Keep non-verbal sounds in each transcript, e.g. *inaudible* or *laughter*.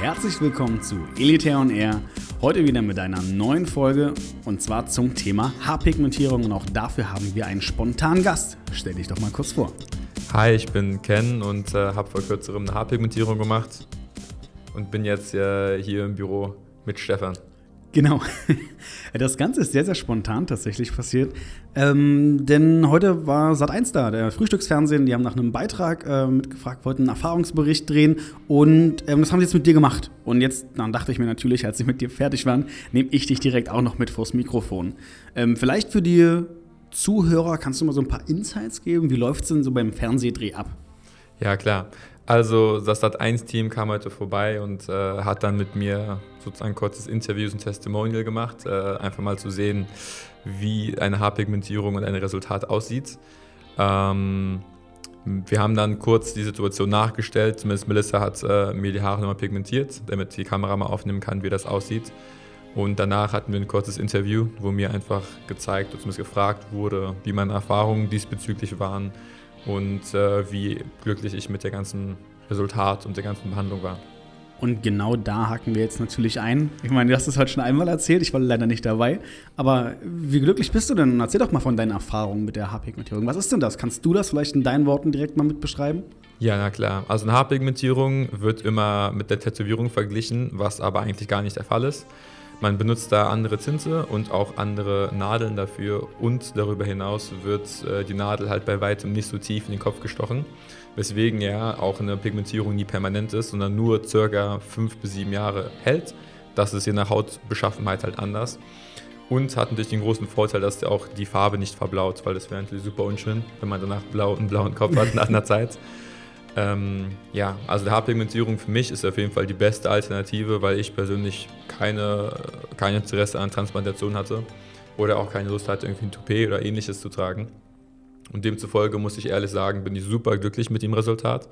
herzlich willkommen zu Elite on Air. Heute wieder mit einer neuen Folge und zwar zum Thema Haarpigmentierung und auch dafür haben wir einen spontanen Gast. Stell dich doch mal kurz vor. Hi, ich bin Ken und äh, habe vor kürzerem eine Haarpigmentierung gemacht und bin jetzt äh, hier im Büro mit Stefan. Genau. *laughs* Das Ganze ist sehr, sehr spontan tatsächlich passiert. Ähm, denn heute war Sat1 da, der Frühstücksfernsehen. Die haben nach einem Beitrag äh, mitgefragt, wollten einen Erfahrungsbericht drehen. Und ähm, das haben sie jetzt mit dir gemacht. Und jetzt dann dachte ich mir natürlich, als sie mit dir fertig waren, nehme ich dich direkt auch noch mit vors Mikrofon. Ähm, vielleicht für die Zuhörer kannst du mal so ein paar Insights geben. Wie läuft es denn so beim Fernsehdreh ab? Ja, klar. Also das Sat1-Team kam heute vorbei und äh, hat dann mit mir sozusagen ein kurzes Interview und Testimonial gemacht, äh, einfach mal zu sehen, wie eine Haarpigmentierung und ein Resultat aussieht. Ähm, wir haben dann kurz die Situation nachgestellt, zumindest Melissa hat äh, mir die Haare nochmal pigmentiert, damit die Kamera mal aufnehmen kann, wie das aussieht. Und danach hatten wir ein kurzes Interview, wo mir einfach gezeigt, oder zumindest gefragt wurde, wie meine Erfahrungen diesbezüglich waren und äh, wie glücklich ich mit der ganzen Resultat und der ganzen Behandlung war. Und genau da haken wir jetzt natürlich ein. Ich meine, du hast es heute schon einmal erzählt, ich war leider nicht dabei. Aber wie glücklich bist du denn? Erzähl doch mal von deinen Erfahrungen mit der Haarpigmentierung. Was ist denn das? Kannst du das vielleicht in deinen Worten direkt mal mit beschreiben? Ja, na klar. Also eine Haarpigmentierung wird immer mit der Tätowierung verglichen, was aber eigentlich gar nicht der Fall ist. Man benutzt da andere Tinte und auch andere Nadeln dafür und darüber hinaus wird äh, die Nadel halt bei weitem nicht so tief in den Kopf gestochen, weswegen ja auch eine Pigmentierung nie permanent ist, sondern nur circa fünf bis sieben Jahre hält. Das ist je nach Hautbeschaffenheit halt anders und hat natürlich den großen Vorteil, dass auch die Farbe nicht verblaut, weil das wäre natürlich super unschön, wenn man danach blau, einen blauen Kopf hat nach einer Zeit. Ähm, ja, also die Haarpigmentierung für mich ist auf jeden Fall die beste Alternative, weil ich persönlich keine, kein Interesse an Transplantation hatte oder auch keine Lust hatte, irgendwie ein Toupet oder ähnliches zu tragen. Und demzufolge muss ich ehrlich sagen, bin ich super glücklich mit dem Resultat.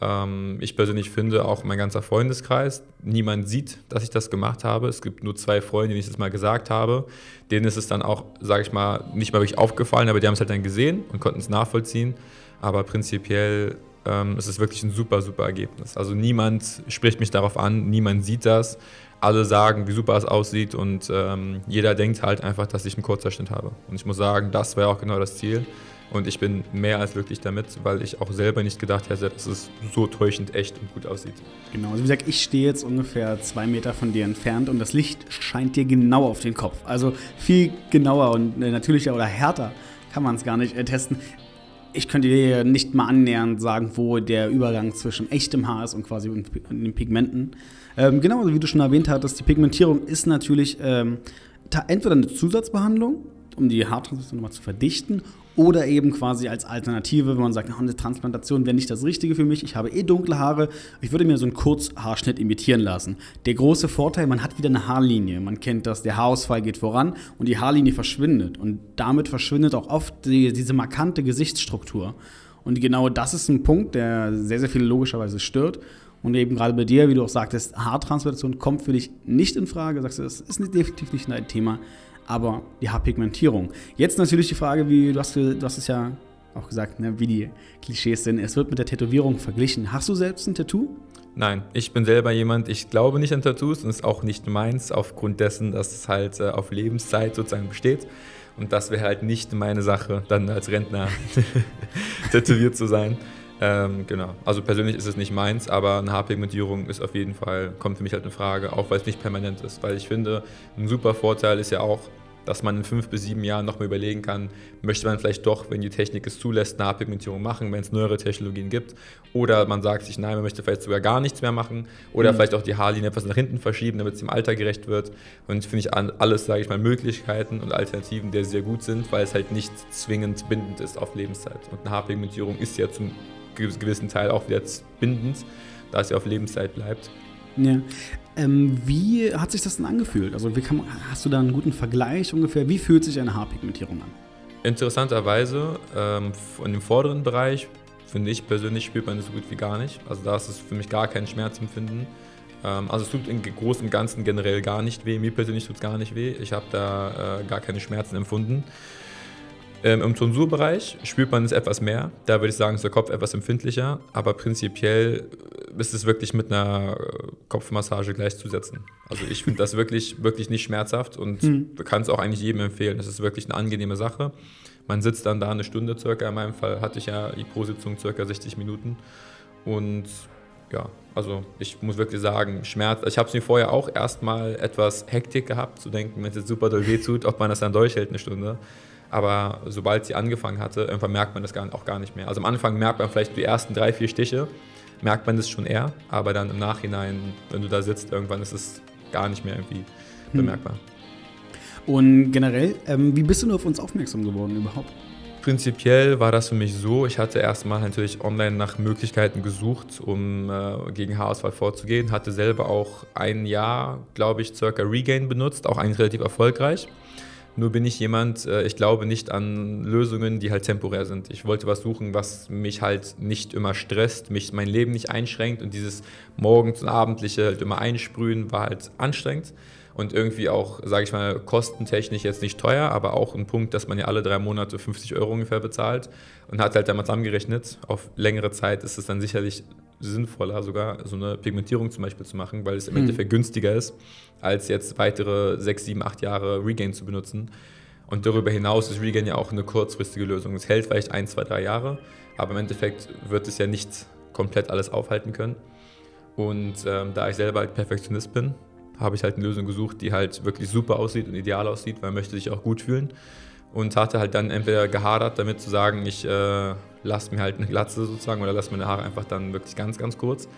Ähm, ich persönlich finde auch mein ganzer Freundeskreis, niemand sieht, dass ich das gemacht habe. Es gibt nur zwei Freunde, denen ich das mal gesagt habe. Denen ist es dann auch, sage ich mal, nicht mal wirklich aufgefallen, aber die haben es halt dann gesehen und konnten es nachvollziehen. Aber prinzipiell ähm, es ist wirklich ein super, super Ergebnis. Also niemand spricht mich darauf an, niemand sieht das. Alle sagen, wie super es aussieht und ähm, jeder denkt halt einfach, dass ich einen Kurzerschnitt habe. Und ich muss sagen, das war auch genau das Ziel. Und ich bin mehr als glücklich damit, weil ich auch selber nicht gedacht hätte, dass es so täuschend echt und gut aussieht. Genau, also wie gesagt, ich stehe jetzt ungefähr zwei Meter von dir entfernt und das Licht scheint dir genau auf den Kopf. Also viel genauer und äh, natürlicher oder härter kann man es gar nicht äh, testen ich könnte dir nicht mal annähernd sagen, wo der Übergang zwischen echtem Haar ist und quasi den Pigmenten. Ähm, genau, wie du schon erwähnt hattest, die Pigmentierung ist natürlich ähm, entweder eine Zusatzbehandlung, um die Haartransplantation nochmal zu verdichten, oder eben quasi als Alternative, wenn man sagt, eine Transplantation wäre nicht das Richtige für mich, ich habe eh dunkle Haare, ich würde mir so einen Kurzhaarschnitt imitieren lassen. Der große Vorteil, man hat wieder eine Haarlinie. Man kennt das, der Haarausfall geht voran und die Haarlinie verschwindet. Und damit verschwindet auch oft die, diese markante Gesichtsstruktur. Und genau das ist ein Punkt, der sehr, sehr viele logischerweise stört. Und eben gerade bei dir, wie du auch sagtest, Haartransplantation kommt für dich nicht in Frage. Sagst du, das ist definitiv nicht dein Thema aber die Haarpigmentierung. Jetzt natürlich die Frage, wie du hast, du hast es ja auch gesagt, ne, wie die Klischees sind. Es wird mit der Tätowierung verglichen. Hast du selbst ein Tattoo? Nein, ich bin selber jemand, ich glaube nicht an Tattoos und ist auch nicht meins, aufgrund dessen, dass es halt äh, auf Lebenszeit sozusagen besteht. Und das wäre halt nicht meine Sache, dann als Rentner *laughs* tätowiert zu sein. Ähm, genau. Also persönlich ist es nicht meins, aber eine Haarpigmentierung ist auf jeden Fall, kommt für mich halt in Frage, auch weil es nicht permanent ist. Weil ich finde, ein super Vorteil ist ja auch, dass man in fünf bis sieben Jahren nochmal überlegen kann, möchte man vielleicht doch, wenn die Technik es zulässt, eine Haarpigmentierung machen, wenn es neuere Technologien gibt. Oder man sagt sich, nein, man möchte vielleicht sogar gar nichts mehr machen. Oder mhm. vielleicht auch die Haarlinie etwas nach hinten verschieben, damit es dem Alter gerecht wird. Und finde ich alles, sage ich mal, Möglichkeiten und Alternativen, die sehr gut sind, weil es halt nicht zwingend bindend ist auf Lebenszeit. Und eine Haarpigmentierung ist ja zum gewissen Teil auch wieder bindend, da es ja auf Lebenszeit bleibt. Ja. Ähm, wie hat sich das denn angefühlt? Also kann, hast du da einen guten Vergleich ungefähr? Wie fühlt sich eine Haarpigmentierung an? Interessanterweise, ähm, in dem vorderen Bereich, finde ich persönlich, spürt man es so gut wie gar nicht. Also da ist es für mich gar kein Schmerzempfinden. Ähm, also es tut im Großen und Ganzen generell gar nicht weh. Mir persönlich tut es gar nicht weh. Ich habe da äh, gar keine Schmerzen empfunden. Ähm, Im Tonsurbereich spürt man es etwas mehr. Da würde ich sagen, ist der Kopf etwas empfindlicher. Aber prinzipiell ist es wirklich mit einer Kopfmassage gleichzusetzen. Also ich finde das wirklich, wirklich nicht schmerzhaft und mhm. kann es auch eigentlich jedem empfehlen. Das ist wirklich eine angenehme Sache. Man sitzt dann da eine Stunde circa. In meinem Fall hatte ich ja die Pro-Sitzung circa 60 Minuten. Und ja, also ich muss wirklich sagen, Schmerz. Ich habe es mir vorher auch erstmal etwas Hektik gehabt, zu denken, wenn es jetzt super doll weh tut, ob man das dann durchhält eine Stunde. Aber sobald sie angefangen hatte, irgendwann merkt man das gar, auch gar nicht mehr. Also am Anfang merkt man vielleicht die ersten drei, vier Stiche, merkt man das schon eher, aber dann im Nachhinein, wenn du da sitzt, irgendwann ist es gar nicht mehr irgendwie hm. bemerkbar. Und generell, ähm, wie bist du nur auf uns aufmerksam geworden überhaupt? Prinzipiell war das für mich so, ich hatte erstmal natürlich online nach Möglichkeiten gesucht, um äh, gegen Haarausfall vorzugehen, hatte selber auch ein Jahr, glaube ich, circa Regain benutzt, auch eigentlich relativ erfolgreich. Nur bin ich jemand, äh, ich glaube nicht an Lösungen, die halt temporär sind. Ich wollte was suchen, was mich halt nicht immer stresst, mich mein Leben nicht einschränkt. Und dieses morgens und abendliche halt immer einsprühen war halt anstrengend. Und irgendwie auch, sage ich mal, kostentechnisch jetzt nicht teuer, aber auch ein Punkt, dass man ja alle drei Monate 50 Euro ungefähr bezahlt und hat halt dann mal zusammengerechnet, auf längere Zeit ist es dann sicherlich sinnvoller, sogar so eine Pigmentierung zum Beispiel zu machen, weil es im mhm. Endeffekt günstiger ist, als jetzt weitere sechs, sieben, acht Jahre Regain zu benutzen. Und darüber hinaus ist Regain ja auch eine kurzfristige Lösung. Es hält vielleicht ein, zwei, drei Jahre, aber im Endeffekt wird es ja nicht komplett alles aufhalten können. Und ähm, da ich selber halt Perfektionist bin, habe ich halt eine Lösung gesucht, die halt wirklich super aussieht und ideal aussieht, weil man möchte sich auch gut fühlen. Und hatte halt dann entweder gehadert damit zu sagen, ich äh, lasse mir halt eine Glatze sozusagen oder lasse meine Haare einfach dann wirklich ganz, ganz kurz.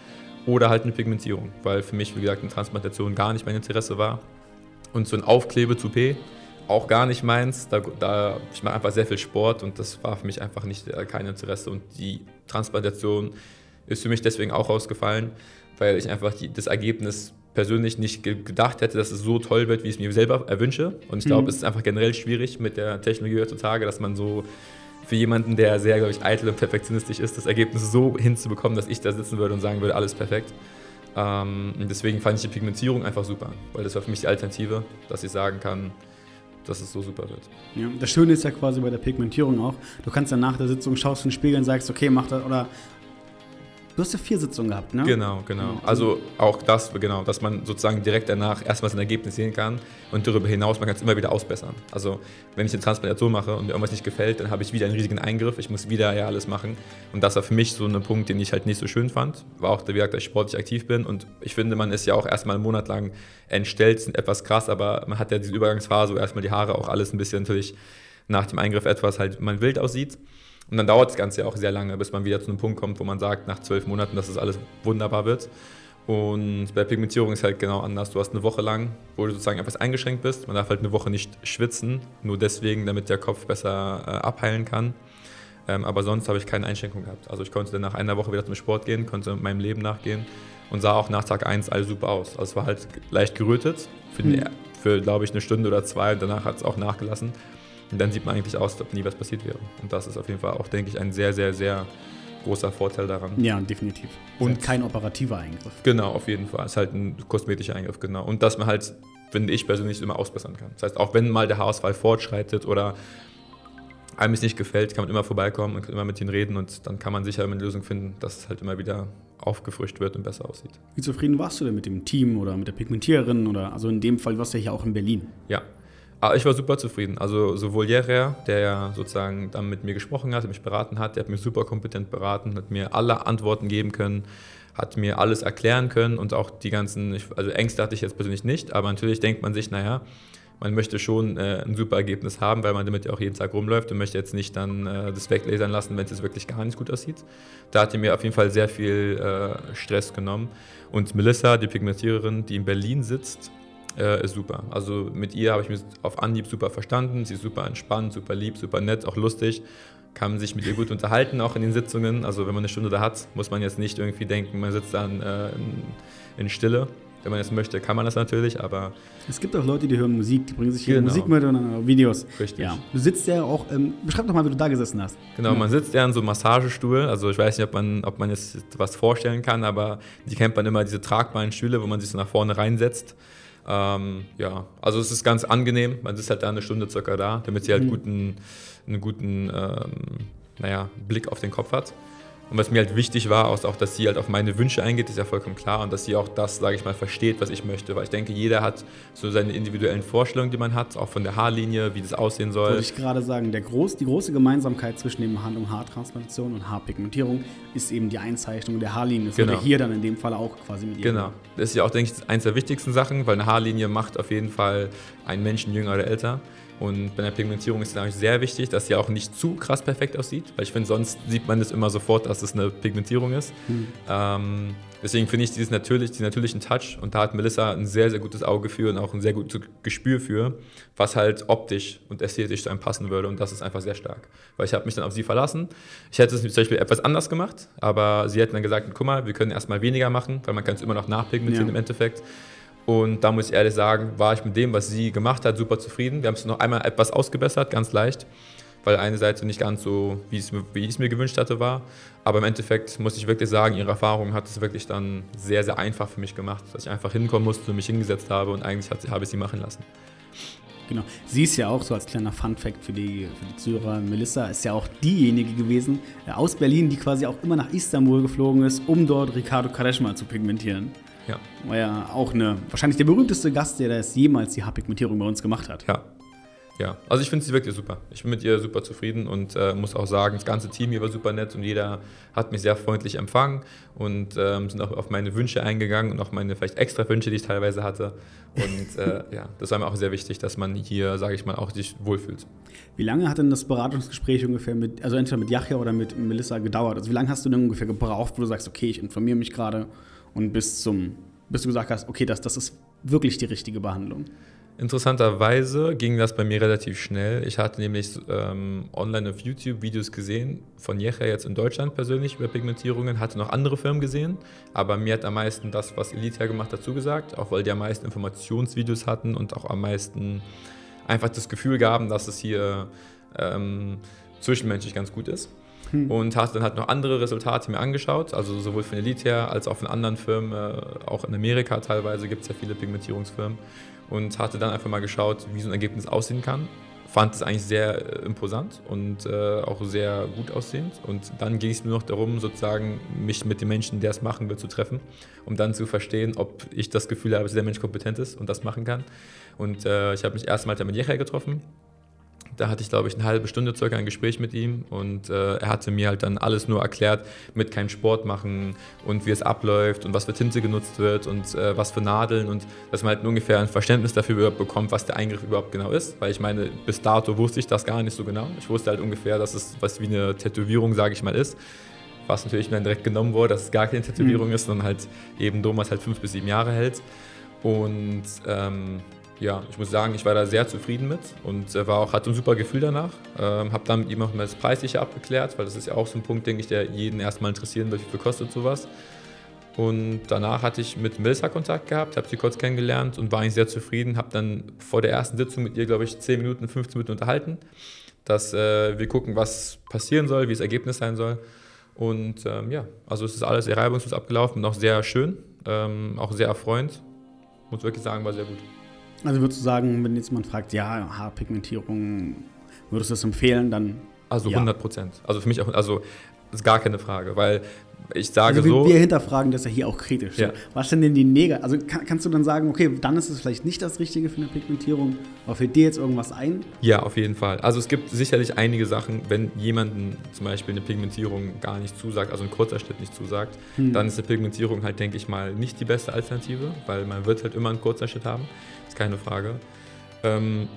Oder halt eine Pigmentierung, weil für mich, wie gesagt, eine Transplantation gar nicht mein Interesse war. Und so ein Aufklebe-Toupet auch gar nicht meins. Da, da, ich mache einfach sehr viel Sport und das war für mich einfach nicht äh, kein Interesse. Und die Transplantation ist für mich deswegen auch rausgefallen, weil ich einfach die, das Ergebnis persönlich nicht gedacht hätte, dass es so toll wird, wie ich es mir selber erwünsche. Und ich glaube, mhm. es ist einfach generell schwierig mit der Technologie heutzutage, dass man so für jemanden, der sehr, glaube ich, eitel und perfektionistisch ist, das Ergebnis so hinzubekommen, dass ich da sitzen würde und sagen würde, alles perfekt. Ähm, und deswegen fand ich die Pigmentierung einfach super, weil das war für mich die Alternative, dass ich sagen kann, dass es so super wird. Ja, das Schöne ist ja quasi bei der Pigmentierung auch, du kannst dann nach der Sitzung schaust in den Spiegel und sagst, okay, mach das oder Du hast ja vier Sitzungen gehabt, ne? Genau, genau. Also auch das, genau, dass man sozusagen direkt danach erstmal sein Ergebnis sehen kann und darüber hinaus, man kann es immer wieder ausbessern. Also wenn ich eine Transplantation mache und mir irgendwas nicht gefällt, dann habe ich wieder einen riesigen Eingriff, ich muss wieder ja alles machen. Und das war für mich so ein Punkt, den ich halt nicht so schön fand. War auch, wie gesagt, dass ich sportlich aktiv bin und ich finde, man ist ja auch erstmal einen Monat lang entstellt, etwas krass, aber man hat ja diese Übergangsphase, wo erstmal die Haare auch alles ein bisschen natürlich nach dem Eingriff etwas halt man wild aussieht. Und dann dauert das Ganze ja auch sehr lange, bis man wieder zu einem Punkt kommt, wo man sagt, nach zwölf Monaten, dass das alles wunderbar wird. Und bei Pigmentierung ist halt genau anders. Du hast eine Woche lang, wo du sozusagen etwas eingeschränkt bist. Man darf halt eine Woche nicht schwitzen, nur deswegen, damit der Kopf besser äh, abheilen kann. Ähm, aber sonst habe ich keine Einschränkung gehabt. Also ich konnte dann nach einer Woche wieder zum Sport gehen, konnte meinem Leben nachgehen und sah auch nach Tag 1 alles super aus. Also es war halt leicht gerötet für, mhm. für glaube ich, eine Stunde oder zwei und danach hat es auch nachgelassen. Und dann sieht man eigentlich aus, als ob nie was passiert wäre. Und das ist auf jeden Fall auch, denke ich, ein sehr, sehr, sehr großer Vorteil daran. Ja, definitiv. Und Selbst. kein operativer Eingriff. Genau, auf jeden Fall. Es ist halt ein kosmetischer Eingriff, genau. Und dass man halt, finde ich persönlich, immer ausbessern kann. Das heißt, auch wenn mal der Haarausfall fortschreitet oder einem es nicht gefällt, kann man immer vorbeikommen und immer mit ihnen reden und dann kann man sicher immer eine Lösung finden, dass es halt immer wieder aufgefrischt wird und besser aussieht. Wie zufrieden warst du denn mit dem Team oder mit der Pigmentiererin oder also in dem Fall warst du ja hier auch in Berlin? Ja, aber ah, ich war super zufrieden. Also sowohl Jerrer, der ja sozusagen dann mit mir gesprochen hat, mich beraten hat, der hat mich super kompetent beraten, hat mir alle Antworten geben können, hat mir alles erklären können und auch die ganzen, also Ängste hatte ich jetzt persönlich nicht, aber natürlich denkt man sich, naja, man möchte schon äh, ein super Ergebnis haben, weil man damit ja auch jeden Tag rumläuft und möchte jetzt nicht dann äh, das weglasern lassen, wenn es jetzt wirklich gar nicht gut aussieht. Da hat die mir auf jeden Fall sehr viel äh, Stress genommen. Und Melissa, die Pigmentiererin, die in Berlin sitzt, äh, ist super. Also mit ihr habe ich mich auf Anhieb super verstanden. Sie ist super entspannt, super lieb, super nett, auch lustig. Kann man sich mit ihr gut unterhalten, auch in den Sitzungen. Also wenn man eine Stunde da hat, muss man jetzt nicht irgendwie denken, man sitzt dann äh, in, in Stille. Wenn man es möchte, kann man das natürlich, aber. Es gibt auch Leute, die hören Musik, die bringen sich hier genau. Musik mit und Videos. Richtig. Ja. Du sitzt ja auch, ähm, beschreib doch mal, wie du da gesessen hast. Genau, ja. man sitzt ja in so einem Massagestuhl. Also ich weiß nicht, ob man, ob man jetzt was vorstellen kann, aber die kennt man immer, diese tragbaren Stühle, wo man sich so nach vorne reinsetzt. Ähm, ja, also es ist ganz angenehm. Man ist halt da eine Stunde circa da, damit sie halt Mhm. guten, einen guten ähm, naja, Blick auf den Kopf hat. Und was mir halt wichtig war, ist auch, dass sie halt auf meine Wünsche eingeht, ist ja vollkommen klar. Und dass sie auch das, sage ich mal, versteht, was ich möchte. Weil ich denke, jeder hat so seine individuellen Vorstellungen, die man hat, auch von der Haarlinie, wie das aussehen soll. Wollte ich gerade sagen, der groß, die große Gemeinsamkeit zwischen dem Hand- und Haartransplantation und Haarpigmentierung ist eben die Einzeichnung der Haarlinie. Das Genau. wurde hier dann in dem Fall auch quasi mit ihr. Genau. Das ist ja auch, denke ich, eins der wichtigsten Sachen, weil eine Haarlinie macht auf jeden Fall einen Menschen jünger oder älter. Und bei der Pigmentierung ist es natürlich sehr wichtig, dass sie auch nicht zu krass perfekt aussieht, weil ich finde, sonst sieht man es immer sofort, dass es eine Pigmentierung ist. Ähm, deswegen finde ich dieses natürlich, diesen natürlichen Touch und da hat Melissa ein sehr, sehr gutes Auge für und auch ein sehr gutes Gespür für, was halt optisch und ästhetisch zu einem passen würde und das ist einfach sehr stark. Weil ich habe mich dann auf sie verlassen. Ich hätte es zum Beispiel etwas anders gemacht, aber sie hätten dann gesagt, guck mal, wir können erstmal weniger machen, weil man kann es immer noch nachpigmentieren Ja. im Endeffekt. Und da muss ich ehrlich sagen, war ich mit dem, was sie gemacht hat, super zufrieden. Wir haben es noch einmal etwas ausgebessert, ganz leicht, weil eine Seite nicht ganz so, wie mir- wie ich es mir gewünscht hatte, war. Aber im Endeffekt muss ich wirklich sagen, ihre Erfahrung hat es wirklich dann sehr, sehr einfach für mich gemacht, dass ich einfach hinkommen musste, mich hingesetzt habe und eigentlich hat, habe ich sie machen lassen. Genau. Sie ist ja auch so als kleiner Fun-Fact für die, für die Zuhörer. Melissa ist ja auch diejenige gewesen äh, aus Berlin, die quasi auch immer nach Istanbul geflogen ist, um dort Ricardo Quaresma zu pigmentieren. Ja, War ja auch eine, wahrscheinlich der berühmteste Gast, der das jemals die Haarpigmentierung bei uns gemacht hat. ja. Ja, also ich finde sie wirklich super. Ich bin mit ihr super zufrieden und äh, muss auch sagen, das ganze Team hier war super nett und jeder hat mich sehr freundlich empfangen und ähm, sind auch auf meine Wünsche eingegangen und auch meine vielleicht extra Wünsche, die ich teilweise hatte. Und äh, *laughs* ja, das war mir auch sehr wichtig, dass man hier, sage ich mal, auch sich wohlfühlt. Wie lange hat denn das Beratungsgespräch ungefähr mit, also entweder mit Yachia oder mit Melissa gedauert? Also wie lange hast du denn ungefähr gebraucht, wo du sagst, okay, ich informiere mich gerade und bis zum, bis du gesagt hast, okay, das, das ist wirklich die richtige Behandlung? Interessanterweise ging das bei mir relativ schnell. Ich hatte nämlich ähm, online auf YouTube Videos gesehen von Jecha jetzt in Deutschland persönlich über Pigmentierungen, hatte noch andere Firmen gesehen, aber mir hat am meisten das, was Elite gemacht hat, zugesagt, auch weil die am meisten Informationsvideos hatten und auch am meisten einfach das Gefühl gaben, dass es hier ähm, zwischenmenschlich ganz gut ist. Und hatte dann halt noch andere Resultate mir angeschaut, also sowohl von Elite her als auch von anderen Firmen, äh, auch in Amerika teilweise gibt es ja viele Pigmentierungsfirmen und hatte dann einfach mal geschaut, wie so ein Ergebnis aussehen kann. Fand es eigentlich sehr äh, imposant und äh, auch sehr gut aussehend. Und dann ging es nur noch darum, sozusagen mich mit dem Menschen, der es machen wird, zu treffen, um dann zu verstehen, ob ich das Gefühl habe, dass der Mensch kompetent ist und das machen kann. Und äh, ich habe mich erstmal mit Jecha getroffen. Da hatte ich, glaube ich, eine halbe Stunde circa ein Gespräch mit ihm und äh, er hatte mir halt dann alles nur erklärt, mit keinem Sport machen und wie es abläuft und was für Tinte genutzt wird und äh, was für Nadeln und dass man halt ungefähr ein Verständnis dafür bekommt, was der Eingriff überhaupt genau ist. Weil ich meine, bis dato wusste ich das gar nicht so genau. Ich wusste halt ungefähr, dass es was wie eine Tätowierung, sage ich mal, ist. Was natürlich dann direkt genommen wurde, dass es gar keine Tätowierung ist, sondern halt eben Domas halt fünf bis sieben Jahre hält. Und ähm, ja, ich muss sagen, ich war da sehr zufrieden mit und äh, war auch, hatte ein super Gefühl danach. Ähm, habe dann mit ihm auch mal das Preisliche abgeklärt, weil das ist ja auch so ein Punkt, denke ich, der jeden erstmal interessieren wird, wie viel kostet sowas. Und danach hatte ich mit Melissa Kontakt gehabt, habe sie kurz kennengelernt und war eigentlich sehr zufrieden. Habe dann vor der ersten Sitzung mit ihr, glaube ich, 10 Minuten, 15 Minuten unterhalten, dass äh, wir gucken, was passieren soll, wie das Ergebnis sein soll. Und ähm, ja, also es ist alles sehr reibungslos abgelaufen und auch sehr schön, ähm, auch sehr erfreuend. Muss wirklich sagen, war sehr gut. Also würdest du sagen, wenn jetzt jemand fragt, ja, Haarpigmentierung, würdest du das empfehlen, dann Also Ja. 100 Prozent. Also für mich auch, also ist gar keine Frage, weil ich sage Also wir, so. wir hinterfragen das ja hier auch kritisch. Ja. Was sind denn die Neger? Also kann, kannst du dann sagen, okay, dann ist es vielleicht nicht das Richtige für eine Pigmentierung, aber fällt dir jetzt irgendwas ein? Ja, auf jeden Fall. Also es gibt sicherlich einige Sachen, wenn jemanden zum Beispiel eine Pigmentierung gar nicht zusagt, also ein kurzer Schnitt nicht zusagt, Hm. dann ist eine Pigmentierung halt, denke ich mal, nicht die beste Alternative, weil man wird halt immer einen kurzer Schnitt haben, ist keine Frage. Ähm,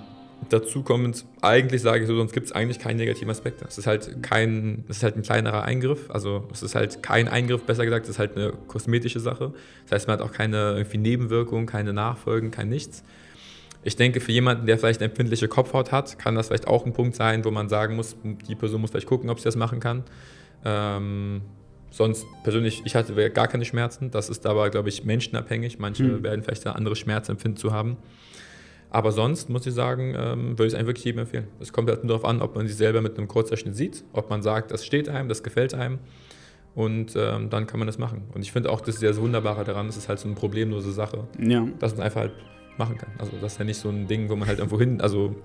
dazu kommend, eigentlich sage ich so, sonst gibt es eigentlich keinen negativen Aspekt. Es ist halt kein, es ist halt ein kleinerer Eingriff, also es ist halt kein Eingriff, besser gesagt, es ist halt eine kosmetische Sache. Das heißt, man hat auch keine irgendwie Nebenwirkungen, keine Nachfolgen, kein nichts. Ich denke, für jemanden, der vielleicht eine empfindliche Kopfhaut hat, kann das vielleicht auch ein Punkt sein, wo man sagen muss, die Person muss vielleicht gucken, ob sie das machen kann. Ähm, sonst persönlich, ich hatte gar keine Schmerzen. Das ist aber, glaube ich, menschenabhängig. Manche Mhm. werden vielleicht da andere Schmerzempfinden zu haben. Aber sonst muss ich sagen, ähm, würde ich es eigentlich wirklich jedem empfehlen. Es kommt halt nur darauf an, ob man sich selber mit einem Kurzzeitschnitt sieht, ob man sagt, das steht einem, das gefällt einem. Und ähm, dann kann man das machen. Und ich finde auch, das ist ja das Wunderbare daran, es ist halt so eine problemlose Sache Ja. dass man einfach halt machen kann. Also das ist ja nicht so ein Ding, wo man halt irgendwo hin, also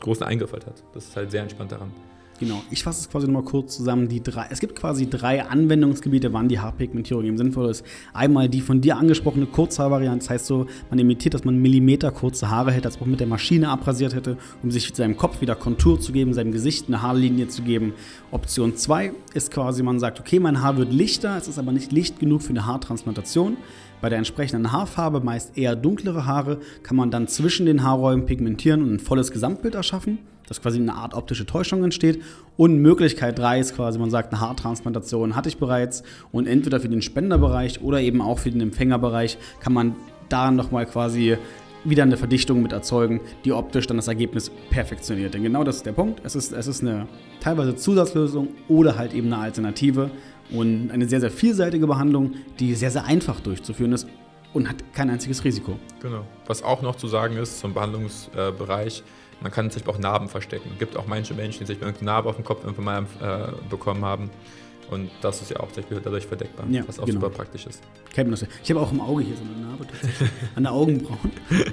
großen Eingriff halt hat. Das ist halt sehr entspannt daran. Genau, ich fasse es quasi nochmal kurz zusammen. Die drei, es gibt quasi drei Anwendungsgebiete, wann die Haarpigmentierung eben sinnvoll ist. Einmal die von dir angesprochene Kurzhaarvariante, das heißt so, man imitiert, dass man Millimeter kurze Haare hätte, als man mit der Maschine abrasiert hätte, um sich seinem Kopf wieder Kontur zu geben, seinem Gesicht eine Haarlinie zu geben. Option 2 ist quasi, man sagt, okay, mein Haar wird lichter, es ist aber nicht licht genug für eine Haartransplantation. Bei der entsprechenden Haarfarbe, meist eher dunklere Haare, kann man dann zwischen den Haarräumen pigmentieren und ein volles Gesamtbild erschaffen dass quasi eine Art optische Täuschung entsteht. Und Möglichkeit 3 ist quasi, man sagt, eine Haartransplantation hatte ich bereits und entweder für den Spenderbereich oder eben auch für den Empfängerbereich kann man da nochmal quasi wieder eine Verdichtung mit erzeugen, die optisch dann das Ergebnis perfektioniert. Denn genau das ist der Punkt. Es ist, es ist eine teilweise Zusatzlösung oder halt eben eine Alternative und eine sehr, sehr vielseitige Behandlung, die sehr, sehr einfach durchzuführen ist und hat kein einziges Risiko. Genau. Was auch noch zu sagen ist zum Behandlungsbereich, man kann sich auch Narben verstecken. Es gibt auch manche Menschen, die sich irgendeine Narbe auf dem Kopf irgendwann mal äh, bekommen haben. Und das ist ja auch dadurch verdeckbar, ja, was auch genau. super praktisch ist. Ich habe auch im Auge hier so eine Narbe tatsächlich. an der Augenbrauen. *laughs*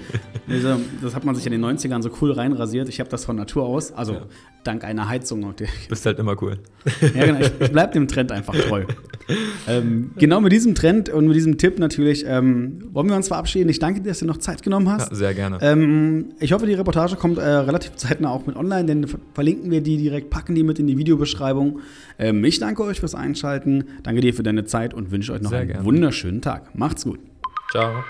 Also, das hat man sich in den 90ern so cool reinrasiert. Ich habe das von Natur aus, also ja. dank einer Heizung. Bist halt immer cool. Ja, genau. Ich, ich bleibe dem Trend einfach treu. ähm, genau mit diesem Trend und mit diesem Tipp natürlich ähm, wollen wir uns verabschieden. Ich danke dir, dass du noch Zeit genommen hast. Ja, sehr gerne. Ähm, ich hoffe, die Reportage kommt äh, relativ zeitnah auch mit online, denn verlinken wir die direkt, packen die mit in die Videobeschreibung. Ähm, ich danke euch fürs Einschalten, danke dir für deine Zeit und wünsche euch noch sehr einen gerne. wunderschönen Tag. Macht's gut. Ciao.